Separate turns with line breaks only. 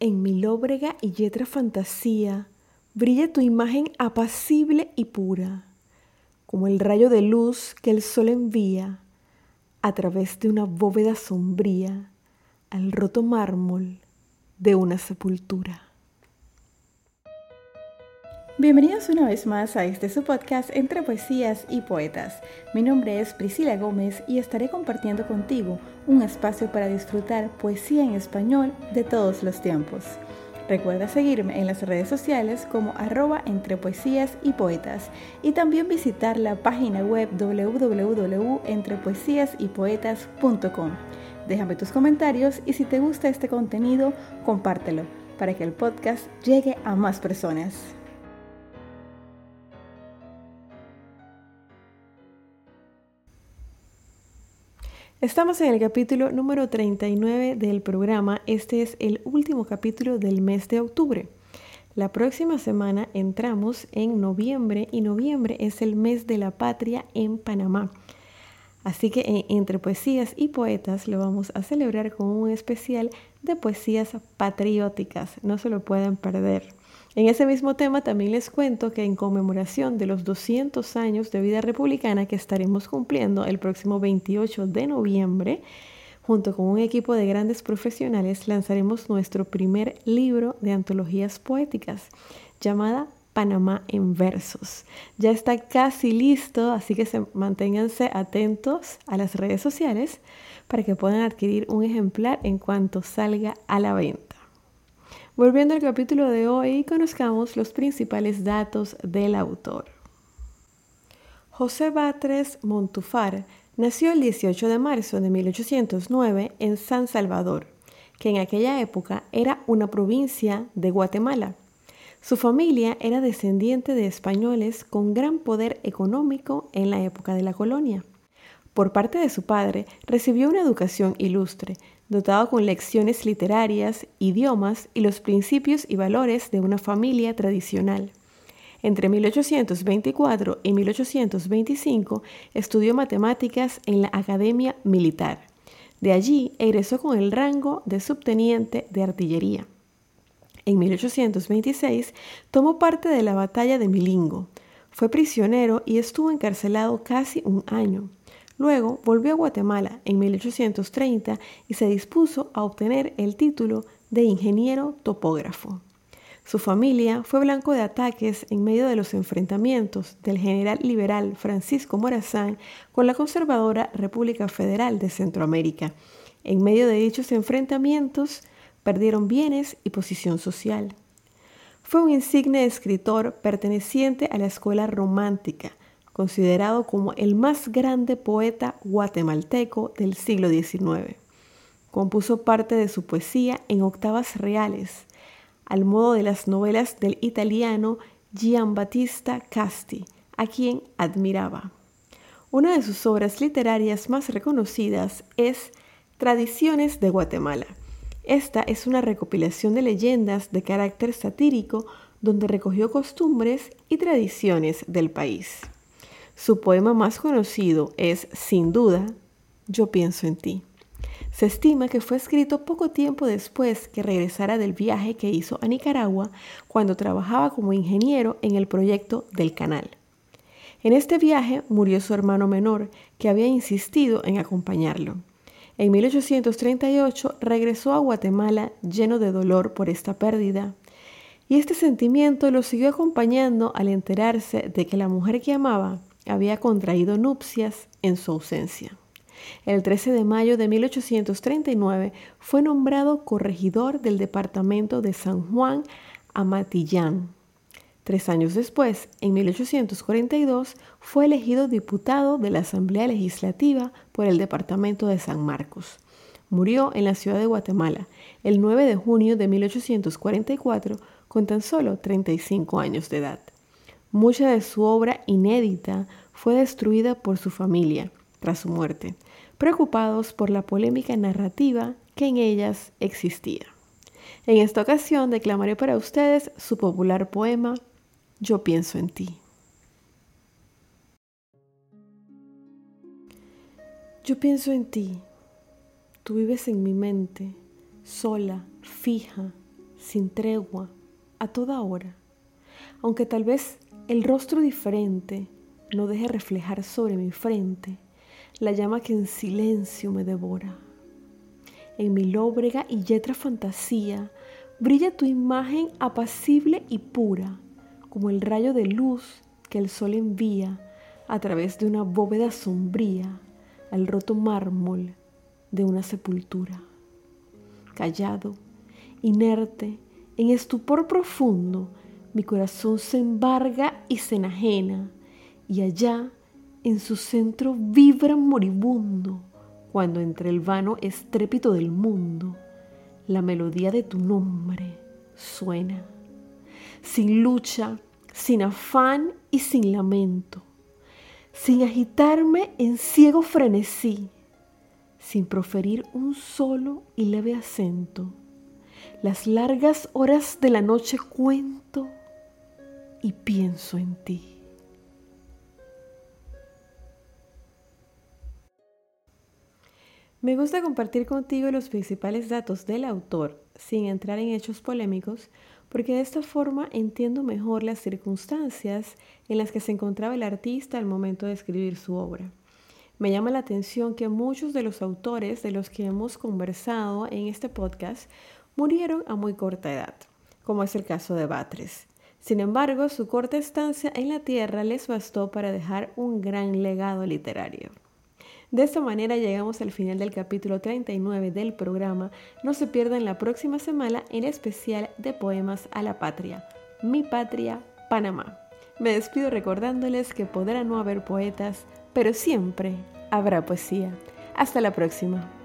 En mi lóbrega y yetra fantasía brilla tu imagen apacible y pura, como el rayo de luz que el sol envía a través de una bóveda sombría al roto mármol de una sepultura.
Bienvenidos una vez más a este su podcast entre poesías y poetas. Mi nombre es Priscila Gómez y estaré compartiendo contigo un espacio para disfrutar poesía en español de todos los tiempos. Recuerda seguirme en las redes sociales como arroba entre poesías y poetas y también visitar la página web www.entrepoesiasypoetas.com. Déjame tus comentarios y si te gusta este contenido, compártelo para que el podcast llegue a más personas.
Estamos en el capítulo número 39 del programa. Este es el último capítulo del mes de octubre. La próxima semana entramos en noviembre y noviembre es el mes de la patria en Panamá. Así que eh, entre poesías y poetas lo vamos a celebrar con un especial de poesías patrióticas. No se lo pueden perder. En ese mismo tema también les cuento que en conmemoración de los 200 años de vida republicana que estaremos cumpliendo el próximo 28 de noviembre, junto con un equipo de grandes profesionales lanzaremos nuestro primer libro de antologías poéticas llamada Panamá en versos. Ya está casi listo, así que se, manténganse atentos a las redes sociales para que puedan adquirir un ejemplar en cuanto salga a la venta. Volviendo al capítulo de hoy, conozcamos los principales datos del autor. José Batres Montufar nació el 18 de marzo de 1809 en San Salvador, que en aquella época era una provincia de Guatemala. Su familia era descendiente de españoles con gran poder económico en la época de la colonia. Por parte de su padre, recibió una educación ilustre, dotado con lecciones literarias, idiomas y los principios y valores de una familia tradicional. Entre 1824 y 1825 estudió matemáticas en la Academia Militar. De allí egresó con el rango de subteniente de artillería. En 1826 tomó parte de la batalla de Milingo. Fue prisionero y estuvo encarcelado casi un año. Luego volvió a Guatemala en 1830 y se dispuso a obtener el título de ingeniero topógrafo. Su familia fue blanco de ataques en medio de los enfrentamientos del general liberal Francisco Morazán con la conservadora República Federal de Centroamérica. En medio de dichos enfrentamientos perdieron bienes y posición social. Fue un insigne escritor perteneciente a la escuela romántica, considerado como el más grande poeta guatemalteco del siglo XIX. Compuso parte de su poesía en octavas reales, al modo de las novelas del italiano Giambattista Casti, a quien admiraba. Una de sus obras literarias más reconocidas es Tradiciones de Guatemala. Esta es una recopilación de leyendas de carácter satírico donde recogió costumbres y tradiciones del país. Su poema más conocido es, sin duda, Yo pienso en ti. Se estima que fue escrito poco tiempo después que regresara del viaje que hizo a Nicaragua cuando trabajaba como ingeniero en el proyecto del canal. En este viaje murió su hermano menor, que había insistido en acompañarlo. En 1838 regresó a Guatemala lleno de dolor por esta pérdida, y este sentimiento lo siguió acompañando al enterarse de que la mujer que amaba había contraído nupcias en su ausencia. El 13 de mayo de 1839 fue nombrado corregidor del departamento de San Juan Amatillán. Tres años después, en 1842, fue elegido diputado de la Asamblea Legislativa por el departamento de San Marcos. Murió en la ciudad de Guatemala el 9 de junio de 1844 con tan solo 35 años de edad. Mucha de su obra inédita fue destruida por su familia tras su muerte, preocupados por la polémica narrativa que en ellas existía. En esta ocasión declamaré para ustedes su popular poema Yo pienso en ti. Yo pienso en ti. Tú vives en mi mente, sola, fija, sin tregua, a toda hora, aunque tal vez el rostro diferente no deje reflejar sobre mi frente la llama que en silencio me devora. En mi lóbrega y yetra fantasía brilla tu imagen apacible y pura, como el rayo de luz que el sol envía a través de una bóveda sombría al roto mármol de una sepultura. Callado, inerte, en estupor profundo, mi corazón se embarga y se enajena, y allá en su centro vibra moribundo, cuando entre el vano estrépito del mundo, la melodía de tu nombre suena, sin lucha, sin afán y sin lamento, sin agitarme en ciego frenesí, sin proferir un solo y leve acento. Las largas horas de la noche cuento y pienso en ti. Me gusta compartir contigo los principales datos del autor sin entrar en hechos polémicos porque de esta forma entiendo mejor las circunstancias en las que se encontraba el artista al momento de escribir su obra. Me llama la atención que muchos de los autores de los que hemos conversado en este podcast murieron a muy corta edad, como es el caso de Batres. Sin embargo, su corta estancia en la Tierra les bastó para dejar un gran legado literario. De esta manera llegamos al final del capítulo 39 del programa. No se pierdan la próxima semana en especial de Poemas a la Patria. Mi patria, Panamá. Me despido recordándoles que podrá no haber poetas, pero siempre habrá poesía. Hasta la próxima.